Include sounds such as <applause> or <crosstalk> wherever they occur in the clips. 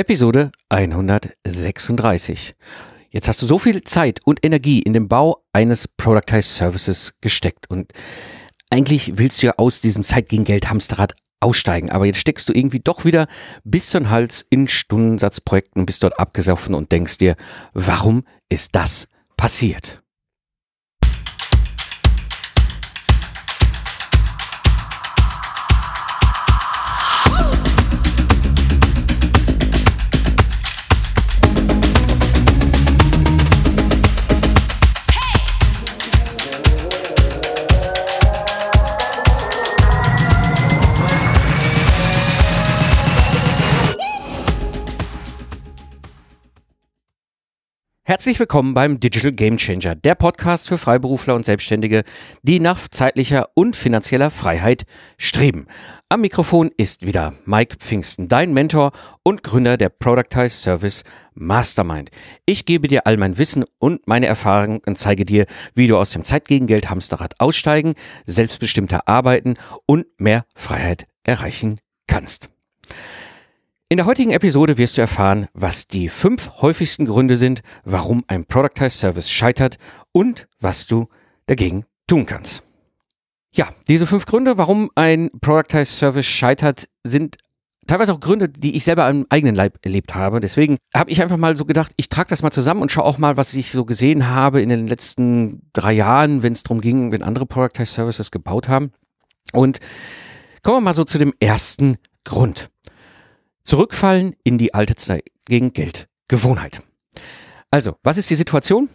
Episode 136. Jetzt hast du so viel Zeit und Energie in den Bau eines Productized Services gesteckt und eigentlich willst du ja aus diesem Zeit gegen Geld Hamsterrad aussteigen, aber jetzt steckst du irgendwie doch wieder bis zum Hals in Stundensatzprojekten, bist dort abgesoffen und denkst dir, warum ist das passiert? Herzlich willkommen beim Digital Game Changer, der Podcast für Freiberufler und Selbstständige, die nach zeitlicher und finanzieller Freiheit streben. Am Mikrofon ist wieder Mike Pfingsten, dein Mentor und Gründer der Productized Service Mastermind. Ich gebe dir all mein Wissen und meine Erfahrungen und zeige dir, wie du aus dem Zeitgegengeld Hamsterrad aussteigen, selbstbestimmter arbeiten und mehr Freiheit erreichen kannst. In der heutigen Episode wirst du erfahren, was die fünf häufigsten Gründe sind, warum ein Productized Service scheitert und was du dagegen tun kannst. Ja, diese fünf Gründe, warum ein Productized Service scheitert, sind teilweise auch Gründe, die ich selber am eigenen Leib erlebt habe. Deswegen habe ich einfach mal so gedacht, ich trage das mal zusammen und schaue auch mal, was ich so gesehen habe in den letzten drei Jahren, wenn es darum ging, wenn andere Productized Services gebaut haben. Und kommen wir mal so zu dem ersten Grund. Zurückfallen in die alte Zeit gegen Geld. Gewohnheit. Also, was ist die Situation?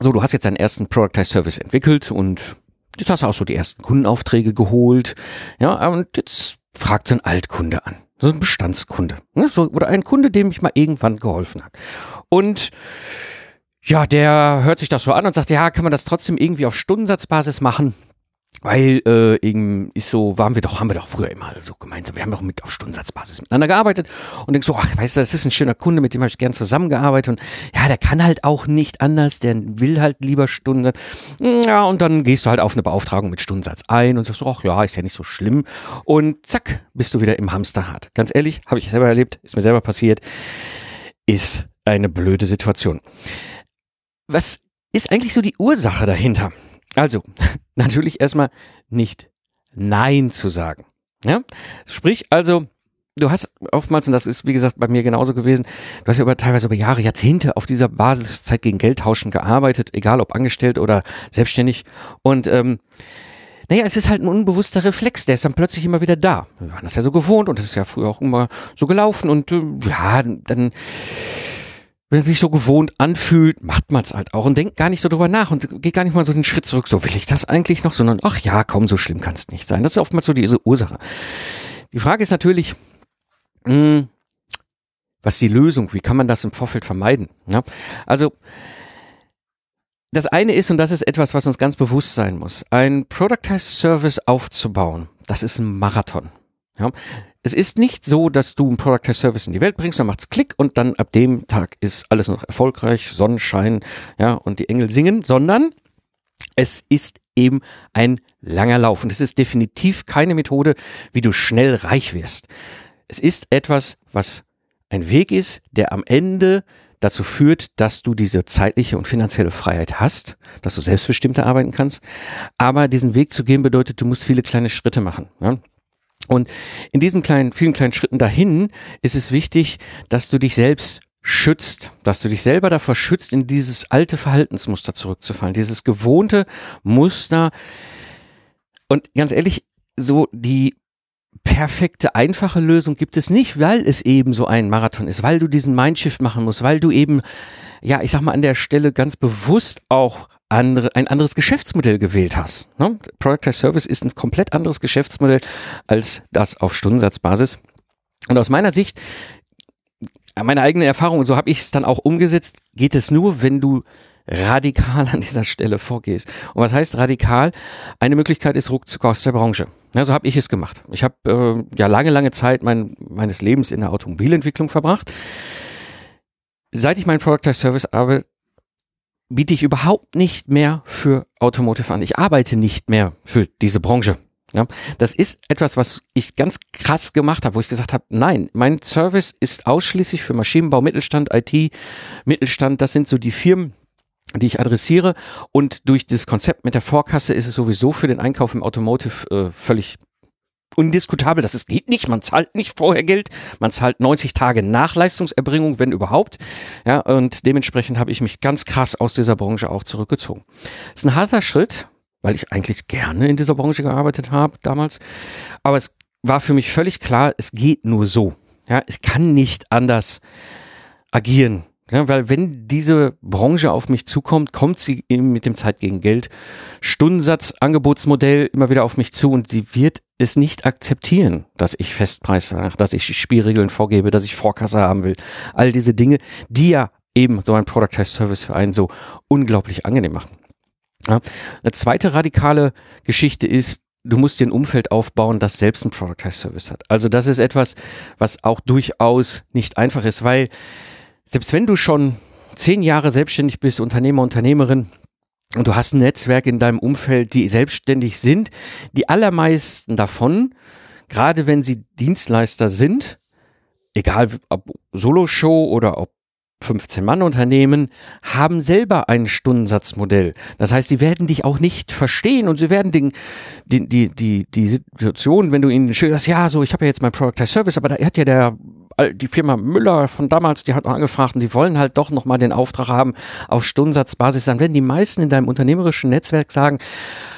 So, du hast jetzt deinen ersten Productized Service entwickelt und jetzt hast du auch so die ersten Kundenaufträge geholt. Ja, und jetzt fragt so ein Altkunde an. So ein Bestandskunde. Ne? So, oder ein Kunde, dem ich mal irgendwann geholfen hat. Und ja, der hört sich das so an und sagt, ja, kann man das trotzdem irgendwie auf Stundensatzbasis machen? Weil äh, eben ist so, waren wir doch, haben wir doch früher immer so gemeinsam, wir haben doch mit auf Stundensatzbasis miteinander gearbeitet und denk so, ach, weißt du, das ist ein schöner Kunde, mit dem habe ich gern zusammengearbeitet und ja, der kann halt auch nicht anders, der will halt lieber Stundensatz. Ja, und dann gehst du halt auf eine Beauftragung mit Stundensatz ein und sagst so, ach ja, ist ja nicht so schlimm und zack, bist du wieder im Hamsterrad. Ganz ehrlich, habe ich selber erlebt, ist mir selber passiert, ist eine blöde Situation. Was ist eigentlich so die Ursache dahinter? Also, <laughs> natürlich erstmal nicht Nein zu sagen. Ja? Sprich also, du hast oftmals, und das ist wie gesagt bei mir genauso gewesen, du hast ja über, teilweise über Jahre, Jahrzehnte auf dieser Basis Zeit gegen Geld tauschen gearbeitet, egal ob angestellt oder selbstständig. Und ähm, naja, es ist halt ein unbewusster Reflex, der ist dann plötzlich immer wieder da. Wir waren das ja so gewohnt und das ist ja früher auch immer so gelaufen und äh, ja, dann wenn es sich so gewohnt anfühlt, macht man es halt auch und denkt gar nicht so drüber nach und geht gar nicht mal so den Schritt zurück, so will ich das eigentlich noch, sondern ach ja, komm, so schlimm kann es nicht sein. Das ist oftmals so diese Ursache. Die Frage ist natürlich, mh, hm, was ist die Lösung? Wie kann man das im Vorfeld vermeiden? Ja? Also, das eine ist, und das ist etwas, was uns ganz bewusst sein muss, ein Productized Service aufzubauen, das ist ein Marathon. Ja? Es ist nicht so, dass du ein Product as Service in die Welt bringst, dann macht's Klick und dann ab dem Tag ist alles noch erfolgreich, Sonnenschein, ja, und die Engel singen, sondern es ist eben ein langer Lauf und es ist definitiv keine Methode, wie du schnell reich wirst. Es ist etwas, was ein Weg ist, der am Ende dazu führt, dass du diese zeitliche und finanzielle Freiheit hast, dass du selbstbestimmter arbeiten kannst. Aber diesen Weg zu gehen bedeutet, du musst viele kleine Schritte machen. Ja? Und in diesen kleinen, vielen kleinen Schritten dahin ist es wichtig, dass du dich selbst schützt, dass du dich selber davor schützt, in dieses alte Verhaltensmuster zurückzufallen, dieses gewohnte Muster. Und ganz ehrlich, so die perfekte, einfache Lösung gibt es nicht, weil es eben so ein Marathon ist, weil du diesen Mindshift machen musst, weil du eben, ja, ich sag mal, an der Stelle ganz bewusst auch andere, ein anderes Geschäftsmodell gewählt hast. Ne? Product as Service ist ein komplett anderes Geschäftsmodell als das auf Stundensatzbasis. Und aus meiner Sicht, meine eigene Erfahrung, so habe ich es dann auch umgesetzt, geht es nur, wenn du radikal an dieser Stelle vorgehst. Und was heißt radikal? Eine Möglichkeit ist Ruckzuck aus der Branche. Ja, so habe ich es gemacht. Ich habe äh, ja lange, lange Zeit mein, meines Lebens in der Automobilentwicklung verbracht. Seit ich meinen Product as Service arbeite, biete ich überhaupt nicht mehr für Automotive an. Ich arbeite nicht mehr für diese Branche. Ja, das ist etwas, was ich ganz krass gemacht habe, wo ich gesagt habe, nein, mein Service ist ausschließlich für Maschinenbau, Mittelstand, IT, Mittelstand. Das sind so die Firmen, die ich adressiere. Und durch das Konzept mit der Vorkasse ist es sowieso für den Einkauf im Automotive äh, völlig undiskutabel, dass es geht nicht. Man zahlt nicht vorher Geld, man zahlt 90 Tage nach Leistungserbringung, wenn überhaupt. Ja, und dementsprechend habe ich mich ganz krass aus dieser Branche auch zurückgezogen. Das ist ein harter Schritt, weil ich eigentlich gerne in dieser Branche gearbeitet habe damals. Aber es war für mich völlig klar, es geht nur so. Ja, es kann nicht anders agieren. Ja, weil wenn diese Branche auf mich zukommt, kommt sie eben mit dem Zeit gegen Geld Stundensatz, Angebotsmodell immer wieder auf mich zu und sie wird es nicht akzeptieren, dass ich Festpreis dass ich Spielregeln vorgebe, dass ich Vorkasse haben will. All diese Dinge, die ja eben so ein Productized Service für einen so unglaublich angenehm machen. Ja. Eine zweite radikale Geschichte ist, du musst dir ein Umfeld aufbauen, das selbst ein Productized Service hat. Also das ist etwas, was auch durchaus nicht einfach ist, weil selbst wenn du schon zehn Jahre selbstständig bist, Unternehmer, Unternehmerin, und du hast ein Netzwerk in deinem Umfeld, die selbstständig sind, die allermeisten davon, gerade wenn sie Dienstleister sind, egal ob Solo-Show oder ob 15-Mann-Unternehmen haben selber ein Stundensatzmodell. Das heißt, sie werden dich auch nicht verstehen und sie werden den, die, die, die, die Situation, wenn du ihnen schilderst, ja, so, ich habe ja jetzt mein Product Service, aber da hat ja der die Firma Müller von damals, die hat angefragt und die wollen halt doch nochmal den Auftrag haben auf Stundensatzbasis. Dann werden die meisten in deinem unternehmerischen Netzwerk sagen,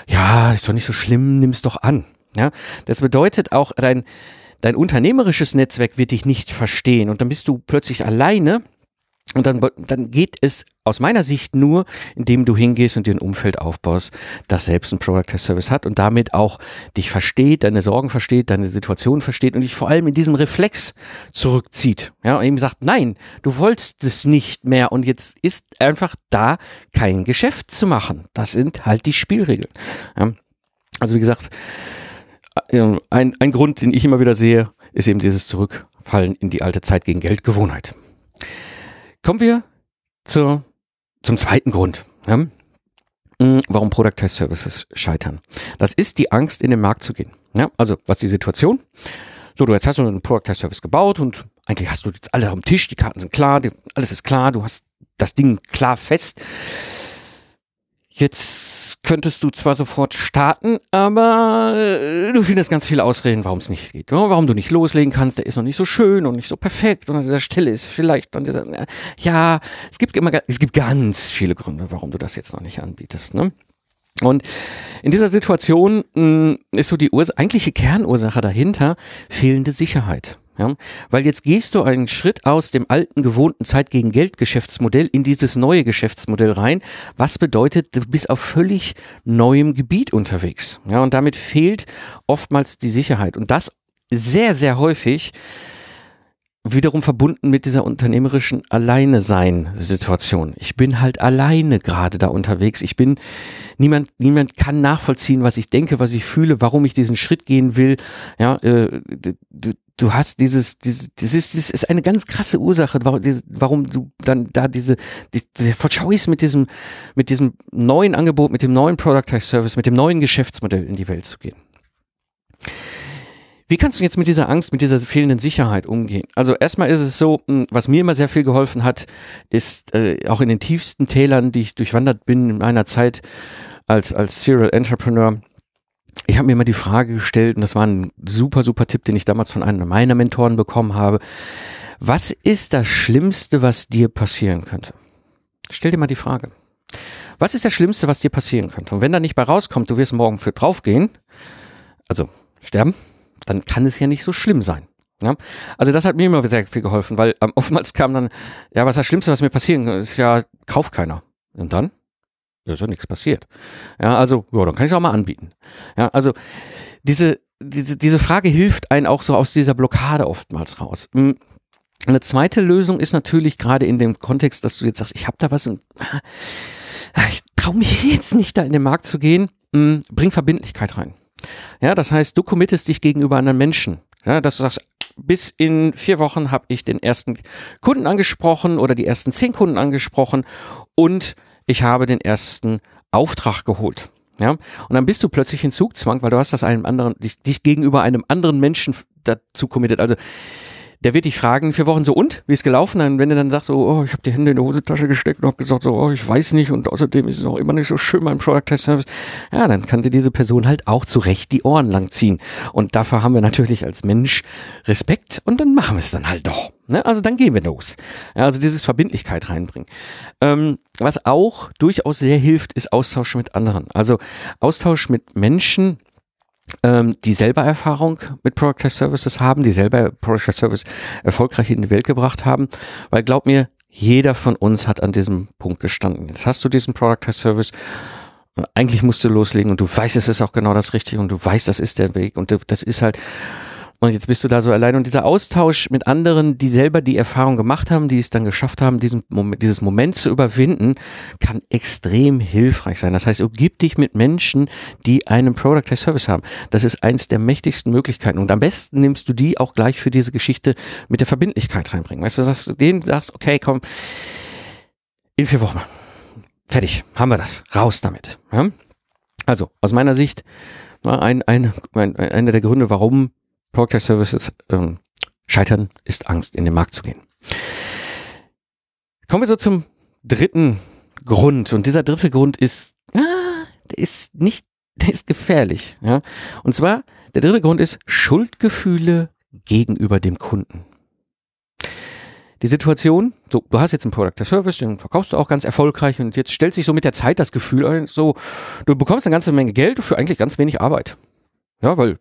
ja, ist doch nicht so schlimm, nimm's doch an. Ja, das bedeutet auch, dein, dein unternehmerisches Netzwerk wird dich nicht verstehen und dann bist du plötzlich alleine und dann, dann geht es aus meiner Sicht nur, indem du hingehst und dir ein Umfeld aufbaust, das selbst ein Product Test Service hat und damit auch dich versteht, deine Sorgen versteht, deine Situation versteht und dich vor allem in diesem Reflex zurückzieht. Ja, und eben sagt, nein, du wolltest es nicht mehr und jetzt ist einfach da kein Geschäft zu machen. Das sind halt die Spielregeln. Ja, also wie gesagt, äh, ein, ein Grund, den ich immer wieder sehe, ist eben dieses Zurückfallen in die alte Zeit gegen Geldgewohnheit. Kommen wir zur, zum zweiten Grund. Ja? Hm, warum Product Test Services scheitern. Das ist die Angst, in den Markt zu gehen. Ja? Also, was ist die Situation? So, du jetzt hast du einen Product Test Service gebaut und eigentlich hast du jetzt alle am Tisch, die Karten sind klar, die, alles ist klar, du hast das Ding klar fest. Jetzt könntest du zwar sofort starten, aber äh, du findest ganz viele Ausreden, warum es nicht geht. Warum du nicht loslegen kannst, der ist noch nicht so schön und nicht so perfekt und an dieser Stelle ist vielleicht an dieser, ja, es gibt immer, es gibt ganz viele Gründe, warum du das jetzt noch nicht anbietest, ne? Und in dieser Situation mh, hm, ist so die Urs eigentliche Kernursache dahinter fehlende Sicherheit. Ja? Weil jetzt gehst du einen Schritt aus dem alten, gewohnten Zeit gegen Geld Geschäftsmodell in dieses neue Geschäftsmodell rein. Was bedeutet, du bist auf völlig neuem Gebiet unterwegs. Ja, und damit fehlt oftmals die Sicherheit. Und das sehr, sehr häufig wiederum verbunden mit dieser unternehmerischen Alleine-Sein-Situation. Ich bin halt alleine gerade da unterwegs. Ich bin, niemand, niemand kann nachvollziehen, was ich denke, was ich fühle, warum ich diesen Schritt gehen will. Ja, äh, du, du hast dieses, dieses, das ist, das ist eine ganz krasse Ursache, warum, warum du dann da diese, die, der Choice mit diesem, mit diesem neuen Angebot, mit dem neuen Product Service, mit dem neuen Geschäftsmodell in die Welt zu gehen. Wie kannst du jetzt mit dieser Angst, mit dieser fehlenden Sicherheit umgehen? Also erstmal ist es so, hm, was mir immer sehr viel geholfen hat, ist äh, auch in den tiefsten Tälern, die ich durchwandert bin in meiner Zeit als, als Serial Entrepreneur, ich habe mir immer die Frage gestellt, und das war ein super, super Tipp, den ich damals von einem meiner Mentoren bekommen habe. Was ist das Schlimmste, was dir passieren könnte? Stell dir mal die Frage. Was ist das Schlimmste, was dir passieren könnte? Und wenn da nicht bei rauskommt, du wirst morgen für draufgehen, also sterben, dann kann es ja nicht so schlimm sein. Ja? Also das hat mir immer sehr viel geholfen, weil ähm, <laughs> oftmals kam dann, ja, was ist das Schlimmste, was mir passieren kann, ist ja, kauft keiner. Und dann? Ja, ist ja nichts passiert. Ja, also, ja, dann kann ich es auch mal anbieten. Ja, also diese, diese, diese Frage hilft einen auch so aus dieser Blockade oftmals raus. Hm, eine zweite Lösung ist natürlich gerade in dem Kontext, dass du jetzt sagst, ich habe da was und ah, ich traue mich jetzt nicht, da in den Markt zu gehen. Hm, bring Verbindlichkeit rein. Ja, das heißt, du committest dich gegenüber anderen Menschen. Ja, dass du sagst, bis in vier Wochen habe ich den ersten Kunden angesprochen oder die ersten zehn Kunden angesprochen und ich habe den ersten Auftrag geholt. Ja, und dann bist du plötzlich in Zugzwang, weil du hast das einem anderen, dich, dich gegenüber einem anderen Menschen dazu committed. Also der wird dich fragen, vier Wochen so und, wie ist gelaufen? Und wenn du dann sagst, so, oh, ich habe die Hände in die Hosentasche gesteckt und habe gesagt, so, oh, ich weiß nicht und außerdem ist es auch immer nicht so schön beim Product Test Service, ja, dann kann dir diese Person halt auch zu Recht die Ohren lang ziehen. Und dafür haben wir natürlich als Mensch Respekt und dann machen wir es dann halt doch. Ne? Also dann gehen wir los. Ja, also dieses Verbindlichkeit reinbringen. Ähm, was auch durchaus sehr hilft, ist Austausch mit anderen. Also Austausch mit Menschen, ähm, die selber Erfahrung mit Product Test Services haben, die selber Product Test Service erfolgreich in die Welt gebracht haben, weil glaub mir, jeder von uns hat an diesem Punkt gestanden. Jetzt hast du diesen Product Test Service und eigentlich musst du loslegen und du weißt, es ist auch genau das Richtige und du weißt, das ist der Weg und das ist halt und jetzt bist du da so allein. Und dieser Austausch mit anderen, die selber die Erfahrung gemacht haben, die es dann geschafft haben, diesen Moment, dieses Moment zu überwinden, kann extrem hilfreich sein. Das heißt, umgib dich mit Menschen, die einen Product Test Service haben. Das ist eins der mächtigsten Möglichkeiten. Und am besten nimmst du die auch gleich für diese Geschichte mit der Verbindlichkeit reinbringen. Weißt du, dass du denen sagst, okay, komm, in vier Wochen. Fertig, haben wir das. Raus damit. Ja? Also, aus meiner Sicht, ein, ein, ein, einer der Gründe, warum Product Services ähm, scheitern, ist Angst, in den Markt zu gehen. Kommen wir so zum dritten Grund. Und dieser dritte Grund ist, ah, der ist nicht, <laughs> der ist gefährlich. Ja? Und zwar, der dritte Grund ist Schuldgefühle gegenüber dem Kunden. Die Situation, so, du hast jetzt einen Product Service, den verkaufst du auch ganz erfolgreich und jetzt stellt sich so mit der Zeit das Gefühl ein, so, du bekommst eine ganze Menge Geld für eigentlich ganz wenig Arbeit. Ja, weil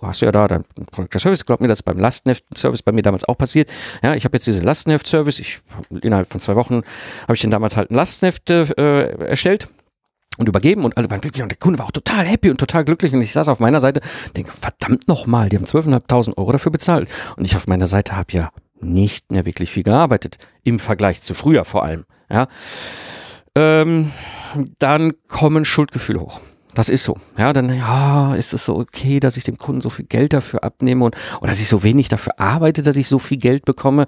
du hast ja da dein Product Service, glaub mir, das ist beim Lastenheft-Service bei mir damals auch passiert. Ja, ich habe jetzt diesen Lastenheft-Service, innerhalb von zwei Wochen habe ich den damals halt ein Lastenheft äh, erstellt und übergeben und alle waren glücklich und der Kunde war auch total happy und total glücklich und ich saß auf meiner Seite denke, verdammt nochmal, die haben 12.500 Euro dafür bezahlt und ich auf meiner Seite habe ja nicht mehr wirklich viel gearbeitet, im Vergleich zu früher vor allem, ja. Ähm, dann kommen Schuldgefühle hoch. Das ist so. Ja, dann ja, ist es so okay, dass ich dem Kunden so viel Geld dafür abnehme und oder dass ich so wenig dafür arbeite, dass ich so viel Geld bekomme.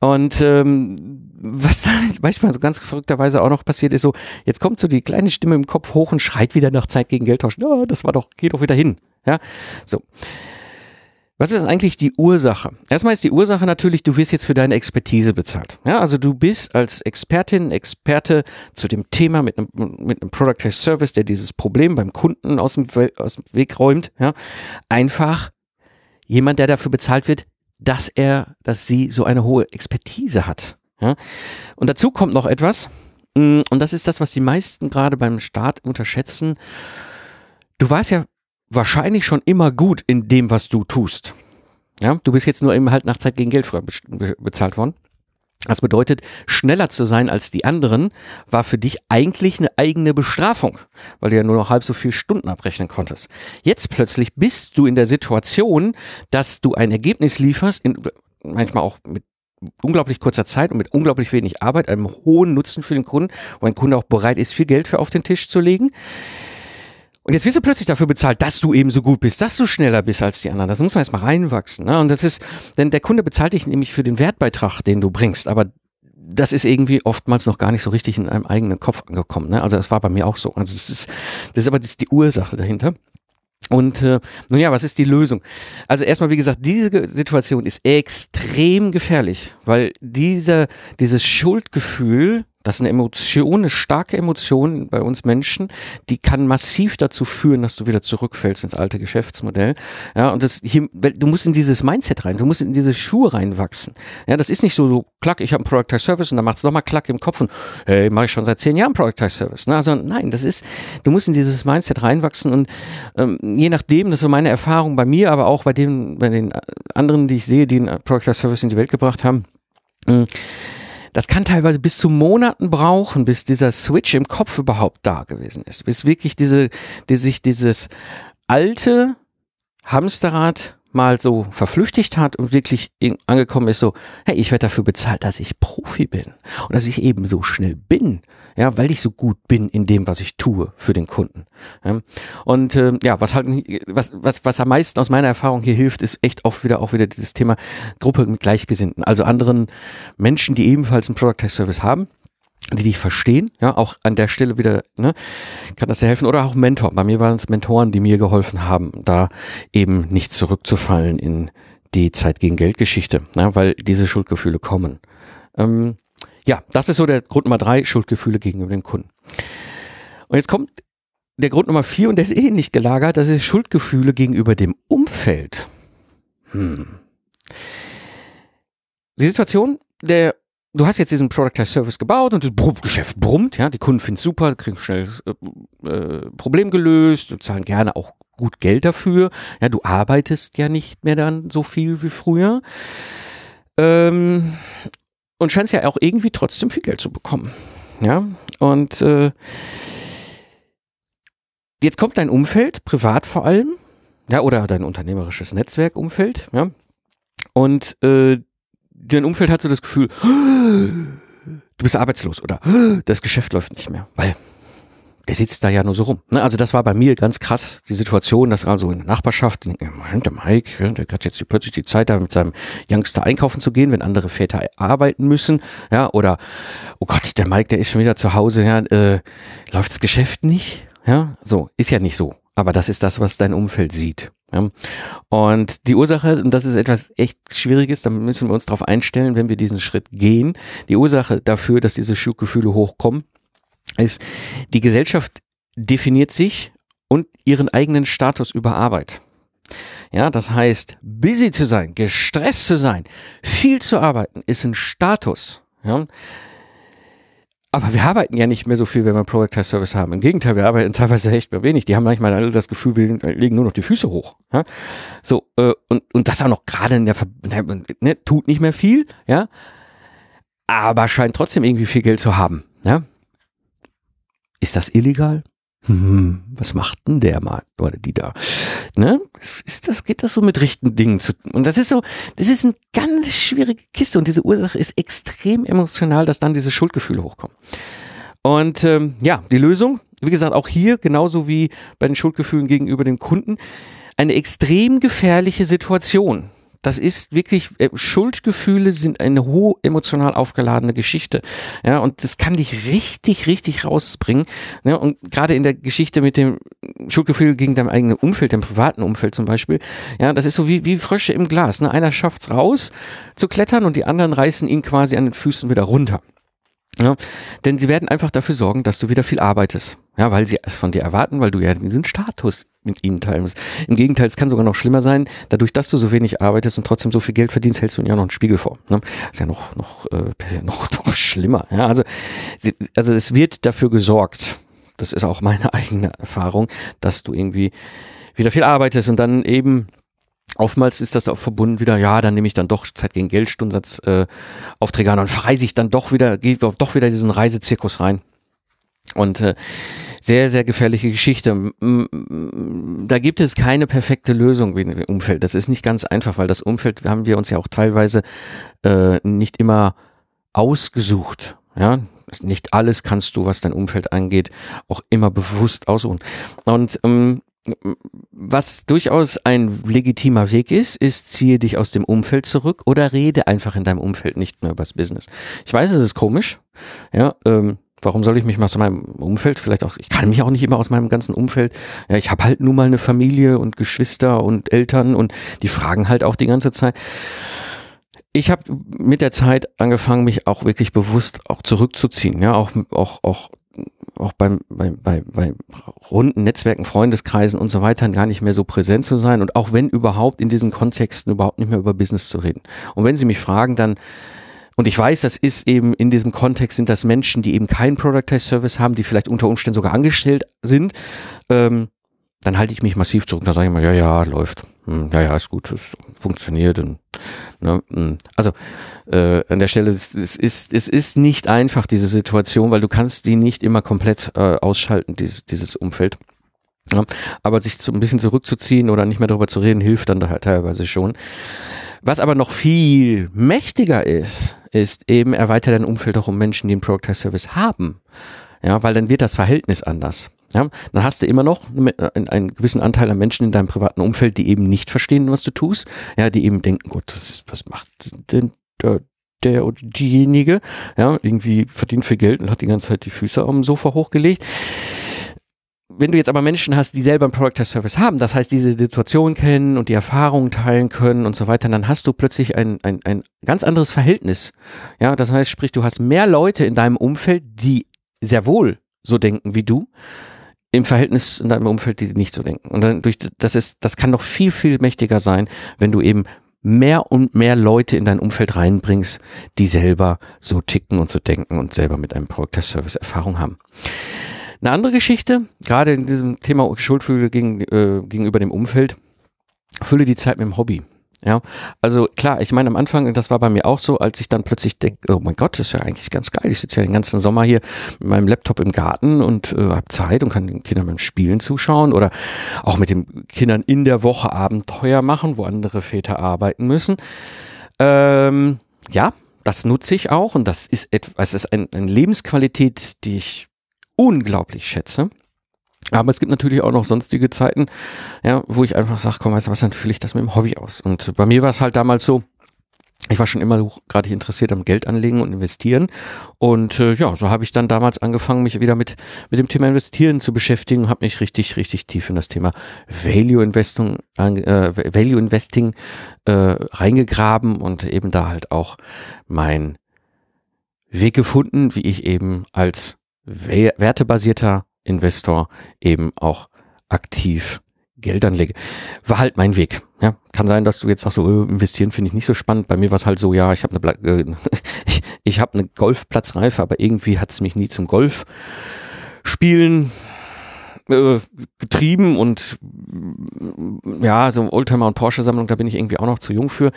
Und ähm, was dann <laughs> manchmal so ganz verrückterweise auch noch passiert ist, so jetzt kommt so die kleine Stimme im Kopf hoch und schreit wieder nach Zeit gegen Geld tauschen. Ja, das war doch, geht doch wieder hin. Ja, so. Was ist eigentlich die Ursache? Erstmal ist die Ursache natürlich, du wirst jetzt für deine Expertise bezahlt. Ja, also du bist als Expertin, Experte zu dem Thema mit einem, mit einem Product Service, der dieses Problem beim Kunden aus dem, aus dem Weg räumt, ja, einfach jemand, der dafür bezahlt wird, dass er, dass sie so eine hohe Expertise hat. Ja. Und dazu kommt noch etwas, mm, und das ist das, was die meisten gerade beim Start unterschätzen. Du warst ja wahrscheinlich schon immer gut in dem, was du tust. Ja, du bist jetzt nur eben halt nach Zeit gegen Geld früher bezahlt worden. Das bedeutet, schneller zu sein als die anderen war für dich eigentlich eine eigene Bestrafung, weil du ja nur noch halb so viele Stunden abrechnen konntest. Jetzt plötzlich bist du in der Situation, dass du ein Ergebnis lieferst, in, manchmal auch mit unglaublich kurzer Zeit und mit unglaublich wenig Arbeit, einem hohen Nutzen für den Kunden, wo ein Kunde auch bereit ist, viel Geld für auf den Tisch zu legen. Und jetzt wirst du plötzlich dafür bezahlt, dass du eben so gut bist, dass du schneller bist als die anderen. Das muss man erstmal reinwachsen. Ne? Und das ist, denn der Kunde bezahlt dich nämlich für den Wertbeitrag, den du bringst. Aber das ist irgendwie oftmals noch gar nicht so richtig in einem eigenen Kopf angekommen. Ne? Also das war bei mir auch so. Also das ist, das ist aber das ist die Ursache dahinter. Und äh, nun ja, was ist die Lösung? Also erstmal, wie gesagt, diese Situation ist extrem gefährlich, weil dieser, dieses Schuldgefühl, das ist eine Emotion, eine starke Emotion bei uns Menschen, die kann massiv dazu führen, dass du wieder zurückfällst ins alte Geschäftsmodell. Ja, und das hier, du musst in dieses Mindset rein, du musst in diese Schuhe reinwachsen. Ja, das ist nicht so, so klack, ich habe einen Product Service und dann macht es nochmal klack im Kopf und hey, mache ich schon seit zehn Jahren Product Service. Ne? Also nein, das ist, du musst in dieses Mindset reinwachsen und ähm, je nachdem, das ist meine Erfahrung bei mir, aber auch bei den, bei den anderen, die ich sehe, die einen Product Service in die Welt gebracht haben. Äh, das kann teilweise bis zu Monaten brauchen, bis dieser Switch im Kopf überhaupt da gewesen ist. Bis wirklich diese, die sich dieses alte Hamsterrad mal so verflüchtigt hat und wirklich angekommen ist so, hey, ich werde dafür bezahlt, dass ich Profi bin und dass ich eben so schnell bin, ja, weil ich so gut bin in dem, was ich tue für den Kunden. Ja. Und äh, ja, was halt, was, was, was am meisten aus meiner Erfahrung hier hilft, ist echt auch wieder, auch wieder dieses Thema Gruppe mit Gleichgesinnten, also anderen Menschen, die ebenfalls einen Product Test Service haben die dich verstehen, ja, auch an der Stelle wieder, ne, kann das dir helfen. Oder auch Mentor. Bei mir waren es Mentoren, die mir geholfen haben, da eben nicht zurückzufallen in die Zeit gegen Geldgeschichte, ja, weil diese Schuldgefühle kommen. Ähm, ja, das ist so der Grund Nummer drei, Schuldgefühle gegenüber den Kunden. Und jetzt kommt der Grund Nummer vier und der ist ähnlich gelagert, das ist Schuldgefühle gegenüber dem Umfeld. Hm. Die Situation, der du hast jetzt diesen Product Service gebaut und das Geschäft brummt, ja, die Kunden finden es super, kriegen schnell äh, äh, Problem gelöst, zahlen gerne auch gut Geld dafür. Ja, du arbeitest ja nicht mehr dann so viel wie früher. Ähm, und scheinst ja auch irgendwie trotzdem viel Geld zu bekommen. Ja, und äh, jetzt kommt dein Umfeld, privat vor allem, ja, oder dein unternehmerisches Netzwerkumfeld, ja, und äh, dein Umfeld hat so das Gefühl, <gasps> du bist arbeitslos oder <gasps> das Geschäft läuft nicht mehr, weil der sitzt da ja nur so rum. Ne? Also das war bei mir ganz krass, die Situation, dass also in der Nachbarschaft, der Mike, der hat jetzt plötzlich die Zeit, da mit seinem Youngster einkaufen zu gehen, wenn andere Väter arbeiten müssen, ja, oder, oh Gott, der Mike, der ist schon wieder zu Hause, ja, äh, läuft das Geschäft nicht, ja, so, ist ja nicht so. Aber das ist das, was dein Umfeld sieht. Ja. Und die Ursache, und das ist etwas echt Schwieriges, da müssen wir uns darauf einstellen, wenn wir diesen Schritt gehen. Die Ursache dafür, dass diese Schuldgefühle hochkommen, ist, die Gesellschaft definiert sich und ihren eigenen Status über Arbeit. Ja, das heißt, busy zu sein, gestresst zu sein, viel zu arbeiten, ist ein Status. Ja. Aber wir arbeiten ja nicht mehr so viel, wenn wir Product Service haben. Im Gegenteil, wir arbeiten teilweise echt mehr wenig. Die haben manchmal alle das Gefühl, wir legen nur noch die Füße hoch. Ja? So, äh, und, und das auch noch gerade in der, Ver ne, tut nicht mehr viel, ja, aber scheint trotzdem irgendwie viel Geld zu haben. Ja? Ist das illegal? Hm, <laughs> was macht denn der mal oder die da? Ne? Ist das, geht das so mit richtigen Dingen zu Und das ist so, das ist eine ganz schwierige Kiste und diese Ursache ist extrem emotional, dass dann diese Schuldgefühle hochkommen. Und ähm, ja, die Lösung, wie gesagt, auch hier, genauso wie bei den Schuldgefühlen gegenüber dem Kunden, eine extrem gefährliche Situation. Das ist wirklich, äh, Schuldgefühle sind eine hohe emotional aufgeladene Geschichte. Ja, und das kann dich richtig, richtig rausbringen. Ja, und gerade in der Geschichte mit dem Schuldgefühl gegen deinem eigenen Umfeld, deinem privaten Umfeld zum Beispiel, ja, das ist so wie, wie Frösche im Glas. Ne? Einer schafft's raus zu klettern und die anderen reißen ihn quasi an den Füßen wieder runter. Ja, denn sie werden einfach dafür sorgen, dass du wieder viel arbeitest. Ja, weil sie es von dir erwarten, weil du ja diesen Status mit ihnen teilst. Im Gegenteil, es kann sogar noch schlimmer sein, dadurch, dass du so wenig arbeitest und trotzdem so viel Geld verdienst, hältst du ihnen ja noch einen Spiegel vor. Ne? Ist ja noch, noch, äh, <laughs> noch, noch schlimmer. Ja, also, sie, also es wird dafür gesorgt, das ist auch meine <laughs> eigene Erfahrung, dass du irgendwie wieder viel arbeitest und dann eben Oftmals ist das auch verbunden wieder, ja, dann nehme ich dann doch Zeit gegen Geld, Stundensatz äh, Aufträge an und verreise ich dann doch wieder, gehe doch wieder diesen Reisezirkus rein. Und äh, sehr, sehr gefährliche Geschichte. Da gibt es keine perfekte Lösung im Umfeld. Das ist nicht ganz einfach, weil das Umfeld haben wir uns ja auch teilweise äh, nicht immer ausgesucht. Ja, nicht alles kannst du, was dein Umfeld angeht, auch immer bewusst aussuchen. Und ähm, was durchaus ein legitimer Weg ist, ist, ziehe dich aus dem Umfeld zurück oder rede einfach in deinem Umfeld nicht mehr über das Business. Ich weiß, es ist komisch. Ja, ähm, warum soll ich mich mal aus meinem Umfeld, vielleicht auch, ich kann mich auch nicht immer aus meinem ganzen Umfeld, ja, ich habe halt nun mal eine Familie und Geschwister und Eltern und die fragen halt auch die ganze Zeit. Ich habe mit der Zeit angefangen, mich auch wirklich bewusst auch zurückzuziehen, ja, auch, auch, auch auch beim, bei, bei, bei runden Netzwerken, Freundeskreisen und so weiter gar nicht mehr so präsent zu sein und auch wenn überhaupt in diesen Kontexten überhaupt nicht mehr über Business zu reden. Und wenn sie mich fragen, dann und ich weiß, das ist eben in diesem Kontext sind das Menschen, die eben keinen Productized Service haben, die vielleicht unter Umständen sogar angestellt sind. Ähm, dann halte ich mich massiv zurück. Da sage ich mal, ja, ja, läuft. Hm, ja, ja, ist gut, es funktioniert. Und, ne, hm. also äh, an der Stelle, es, es, ist, es ist nicht einfach, diese Situation, weil du kannst die nicht immer komplett äh, ausschalten, dieses, dieses Umfeld. Ja, aber sich so ein bisschen zurückzuziehen oder nicht mehr darüber zu reden, hilft dann halt teilweise schon. Was aber noch viel mächtiger ist, ist eben erweitert dein Umfeld auch um Menschen, die einen Product Service haben. Ja, weil dann wird das Verhältnis anders. Ja, dann hast du immer noch einen gewissen Anteil an Menschen in deinem privaten Umfeld, die eben nicht verstehen, was du tust. Ja, die eben denken, Gott, was, macht denn der, der oder diejenige, ja, irgendwie verdient viel Geld und hat die ganze Zeit die Füße am Sofa hochgelegt wenn du jetzt aber Menschen hast, die selber einen Product as Service haben, das heißt, diese Situation kennen und die Erfahrungen teilen können und so weiter, dann hast du plötzlich ein, ein, ein ganz anderes Verhältnis. Ja, das heißt, sprich, du hast mehr Leute in deinem Umfeld, die sehr wohl so denken wie du, im Verhältnis in deinem Umfeld, die nicht so denken. Und dann durch, das ist, das kann noch viel, viel mächtiger sein, wenn du eben mehr und mehr Leute in dein Umfeld reinbringst, die selber so ticken und so denken und selber mit einem Product as Service Erfahrung haben. Eine andere Geschichte, gerade in diesem Thema Schuldfühle gegen, äh, gegenüber dem Umfeld, fülle die Zeit mit dem Hobby. Ja, also klar, ich meine am Anfang, das war bei mir auch so, als ich dann plötzlich denke, oh mein Gott, das ist ja eigentlich ganz geil. Ich sitze ja den ganzen Sommer hier mit meinem Laptop im Garten und äh, habe Zeit und kann den Kindern beim Spielen zuschauen oder auch mit den Kindern in der Woche Abenteuer machen, wo andere Väter arbeiten müssen. Ähm, ja, das nutze ich auch und das ist etwas, ist ein, eine Lebensqualität, die ich unglaublich schätze. Aber es gibt natürlich auch noch sonstige Zeiten, ja, wo ich einfach sage, komm, weißt du was, dann fühle ich das mit dem Hobby aus. Und bei mir war es halt damals so, ich war schon immer gerade interessiert am Geld anlegen und investieren. Und äh, ja, so habe ich dann damals angefangen, mich wieder mit, mit dem Thema Investieren zu beschäftigen, habe mich richtig, richtig tief in das Thema Value Investing, äh, Value Investing äh, reingegraben und eben da halt auch meinen Weg gefunden, wie ich eben als wertebasierter Investor eben auch aktiv Geld anlege. War halt mein Weg. Ja, kann sein, dass du jetzt sagst, so äh, investieren finde ich nicht so spannend. Bei mir war es halt so, ja, ich habe eine äh, <laughs> ich, ich habe eine Golfplatzreife, aber irgendwie hat es mich nie zum Golf spielen äh, getrieben und ja, so Oldtimer und Porsche Sammlung, da bin ich irgendwie auch noch zu jung für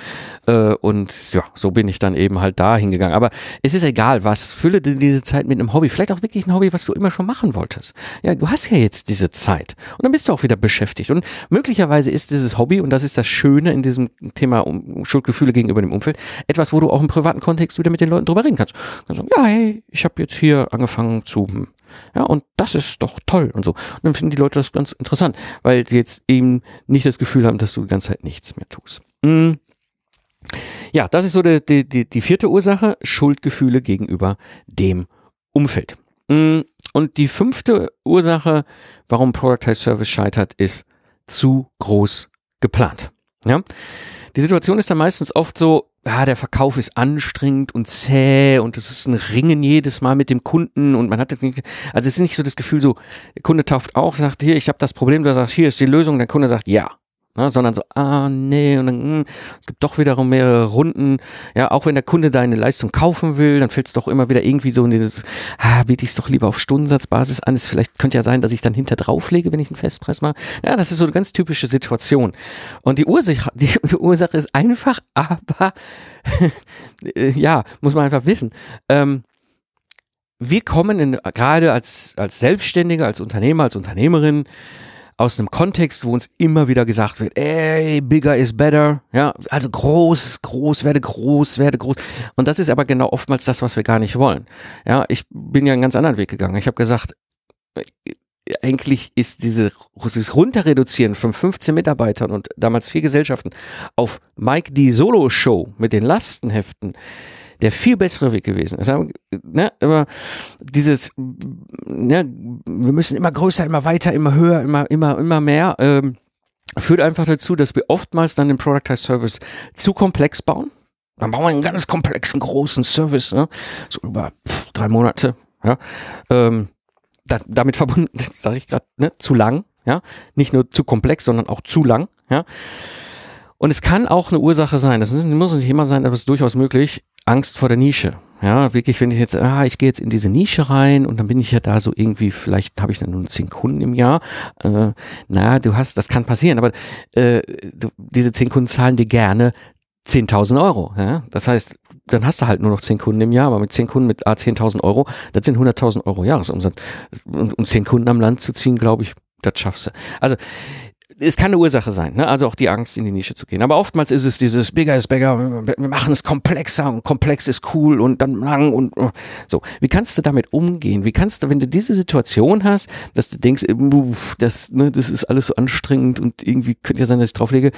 äh, und ja, so bin ich dann eben halt da hingegangen. Aber es ist egal, was, fülle dir diese Zeit mit einem Hobby, vielleicht auch wirklich ein Hobby, was du immer schon machen wolltest. Ja, du hast ja jetzt diese Zeit und dann bist du auch wieder beschäftigt und möglicherweise ist dieses Hobby und das ist das Schöne in diesem Thema um Schuldgefühle gegenüber dem Umfeld, etwas, wo du auch im privaten Kontext wieder mit den Leuten drüber reden kannst. kannst sagen, ja, hey, ich habe jetzt hier angefangen zu ja, und das ist doch toll und so. Und dann finden die Leute das ganz interessant, weil sie jetzt eben nicht das Gefühl haben, dass du die ganze Zeit nichts mehr tust. Mhm. Ja, das ist so die, die, die, vierte Ursache, Schuldgefühle gegenüber dem Umfeld. Mhm. Und die fünfte Ursache, warum Productized Service scheitert, ist zu groß geplant. Ja? Die Situation ist dann meistens oft so, ja, der Verkauf ist anstrengend und zäh und es ist ein Ringen jedes Mal mit dem Kunden und man hat jetzt nicht, also es ist nicht so das Gefühl so, der Kunde tauft auch, sagt, hier, ich habe das Problem, der sagt, hier ist die Lösung, der Kunde sagt, ja ne, sondern so, ah nee, und dann, mh, hm, es gibt doch wiederum mehrere Runden. Ja, auch wenn der Kunde deine Leistung kaufen will, dann fällt es doch immer wieder irgendwie so in dieses, ah, biete ich es doch lieber auf Stundensatzbasis an. Es vielleicht könnte ja sein, dass ich dann hinter drauflege, wenn ich einen Festpress mache. Ja, das ist so eine ganz typische Situation. Und die Ursache, <laughs> die, die Ursache ist einfach, <laughs> aber ja, muss man einfach wissen. Ähm, wir kommen in, gerade als, als Selbstständige, als Unternehmer, als Unternehmerin, aus einem Kontext, wo uns immer wieder gesagt wird, ey, bigger is better, ja, also groß, groß, werde groß, werde groß. Und das ist aber genau oftmals das, was wir gar nicht wollen. Ja, ich bin ja einen ganz anderen Weg gegangen. Ich habe gesagt, eigentlich ist diese, dieses Runterreduzieren von 15 Mitarbeitern und damals vier Gesellschaften auf Mike die Solo Show mit den Lastenheften der viel bessere Weg gewesen ist. Ne, aber dieses, ne, wir müssen immer größer, immer weiter, immer höher, immer, immer, immer mehr, ähm, führt einfach dazu, dass wir oftmals dann den Productized Service zu komplex bauen. Dann bauen wir einen ganz komplexen, großen Service, ne? so über pff, drei Monate. Ja? Ähm, da, damit verbunden, <laughs> sage ich gerade, ne? zu lang. Ja? Nicht nur zu komplex, sondern auch zu lang. Ja? Und es kann auch eine Ursache sein, das muss nicht immer sein, aber es ist durchaus möglich, Angst vor der Nische. Ja, wirklich, wenn ich jetzt, ah, ich gehe jetzt in diese Nische rein und dann bin ich ja da so irgendwie, vielleicht habe ich dann nur zehn Kunden im Jahr. Äh, na, du hast, das kann passieren, aber äh, du, diese zehn Kunden zahlen dir gerne 10.000 Euro. Ja? Das heißt, dann hast du halt nur noch zehn Kunden im Jahr, aber mit zehn Kunden mit ah, 10.000 Euro, das sind 100.000 Euro Jahresumsatz. Um zehn Kunden am Land zu ziehen, glaube ich, das schaffst du. Also es kann eine Ursache sein, ne? also auch die Angst, in die Nische zu gehen. Aber oftmals ist es dieses Bigger is bigger, wir machen es komplexer und komplex ist cool und dann lang und uh, so. Wie kannst du damit umgehen? Wie kannst du, wenn du diese Situation hast, dass du denkst, das, ne, das ist alles so anstrengend und irgendwie könnte ja sein, dass ich drauflege,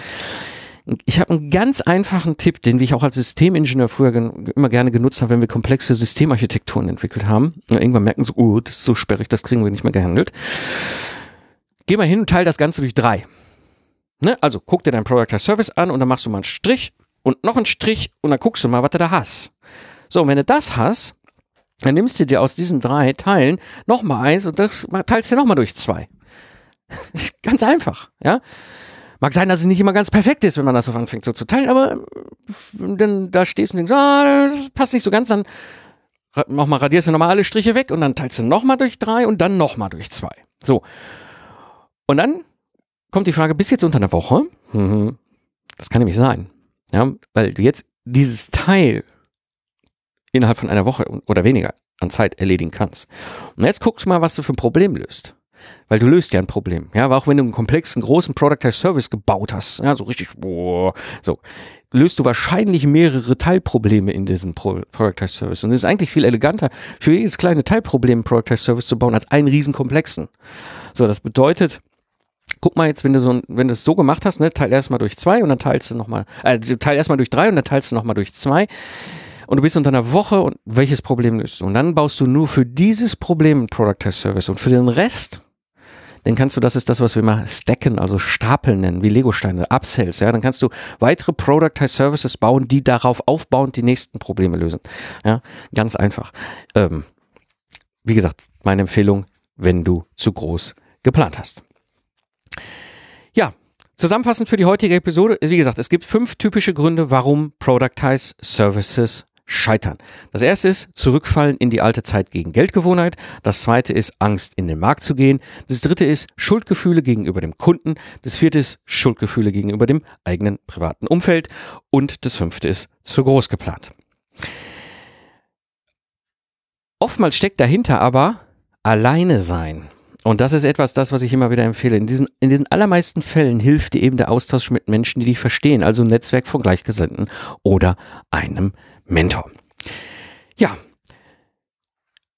Ich habe einen ganz einfachen Tipp, den ich auch als Systemingenieur früher immer gerne genutzt habe, wenn wir komplexe Systemarchitekturen entwickelt haben. Irgendwann merken so, oh, das ist so sperrig, das kriegen wir nicht mehr gehandelt. Geh mal hin und teile das Ganze durch drei. Ne? Also guck dir dein Product as Service an und dann machst du mal einen Strich und noch einen Strich und dann guckst du mal, was du da hast. So, und wenn du das hast, dann nimmst du dir aus diesen drei Teilen nochmal eins und das teilst du nochmal durch zwei. <laughs> ganz einfach, ja. Mag sein, dass es nicht immer ganz perfekt ist, wenn man das so anfängt so zu teilen, aber äh, dann da stehst du und denkst, ah, das passt nicht so ganz, dann nochmal radierst du nochmal alle Striche weg und dann teilst du nochmal durch drei und dann nochmal durch zwei. So. Und dann kommt die Frage, bis jetzt unter einer Woche? Mhm. Das kann nämlich sein. Ja, weil du jetzt dieses Teil innerhalb von einer Woche oder weniger an Zeit erledigen kannst. Und jetzt guckst du mal, was du für ein Problem löst. Weil du löst ja ein Problem. Ja, aber auch wenn du einen komplexen, großen Product as Service gebaut hast, ja, so richtig, boah, so, löst du wahrscheinlich mehrere Teilprobleme in diesem Pro Product as Service. Und es ist eigentlich viel eleganter, für jedes kleine Teilproblem Product as Service zu bauen, als einen riesen komplexen. So, das bedeutet, guck mal jetzt, wenn du so, wenn du es so gemacht hast, ne, teil erstmal durch zwei und dann teilst du nochmal, äh, teil erstmal durch drei und dann teilst du nochmal durch zwei und du bist unter einer Woche und welches Problem löst du? Und dann baust du nur für dieses Problem ein Product Test Service und für den Rest dann kannst du, das ist das, was wir mal stacken, also stapeln nennen, wie Lego-Steine, Upsells, ja, dann kannst du weitere Productized Services bauen, die darauf aufbauend die nächsten Probleme lösen. Ja, ganz einfach. Ähm, wie gesagt, meine Empfehlung, wenn du zu groß geplant hast. Ja, zusammenfassend für die heutige Episode, wie gesagt, es gibt fünf typische Gründe, warum Productized Services scheitern. Das erste ist zurückfallen in die alte Zeit gegen Geldgewohnheit. Das zweite ist Angst in den Markt zu gehen. Das dritte ist Schuldgefühle gegenüber dem Kunden. Das vierte ist Schuldgefühle gegenüber dem eigenen privaten Umfeld. Und das fünfte ist zu groß geplant. Oftmals steckt dahinter aber alleine sein. Und das ist etwas, das, was ich immer wieder empfehle. In diesen, in diesen allermeisten Fällen hilft dir eben der Austausch mit Menschen, die dich verstehen, also ein Netzwerk von Gleichgesinnten oder einem Mentor. Ja,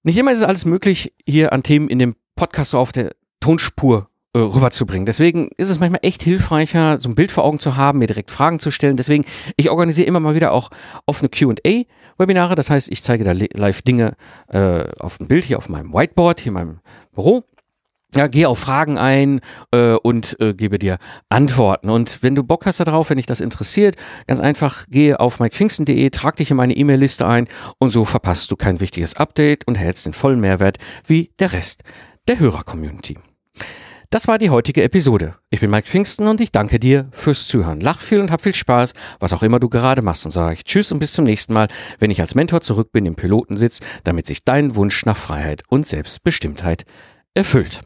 nicht immer ist es alles möglich, hier an Themen in dem Podcast so auf der Tonspur äh, rüberzubringen. Deswegen ist es manchmal echt hilfreicher, so ein Bild vor Augen zu haben, mir direkt Fragen zu stellen. Deswegen, ich organisiere immer mal wieder auch offene Q&A-Webinare. Das heißt, ich zeige da live Dinge äh, auf dem Bild hier auf meinem Whiteboard, hier in meinem Büro ja, geh auf Fragen ein äh, und äh, gebe dir Antworten. Und wenn du Bock hast darauf, wenn dich das interessiert, ganz einfach, gehe auf mikepfingsten.de, trag dich in meine E-Mail-Liste ein und so verpasst du kein wichtiges Update und hältst den vollen Mehrwert wie der Rest der Hörer-Community. Das war die heutige Episode. Ich bin Mike Pfingsten und ich danke dir fürs Zuhören. Lach viel und hab viel Spaß, was auch immer du gerade machst. Und sage ich Tschüss und bis zum nächsten Mal, wenn ich als Mentor zurück bin im Pilotensitz, damit sich dein Wunsch nach Freiheit und Selbstbestimmtheit erfüllt.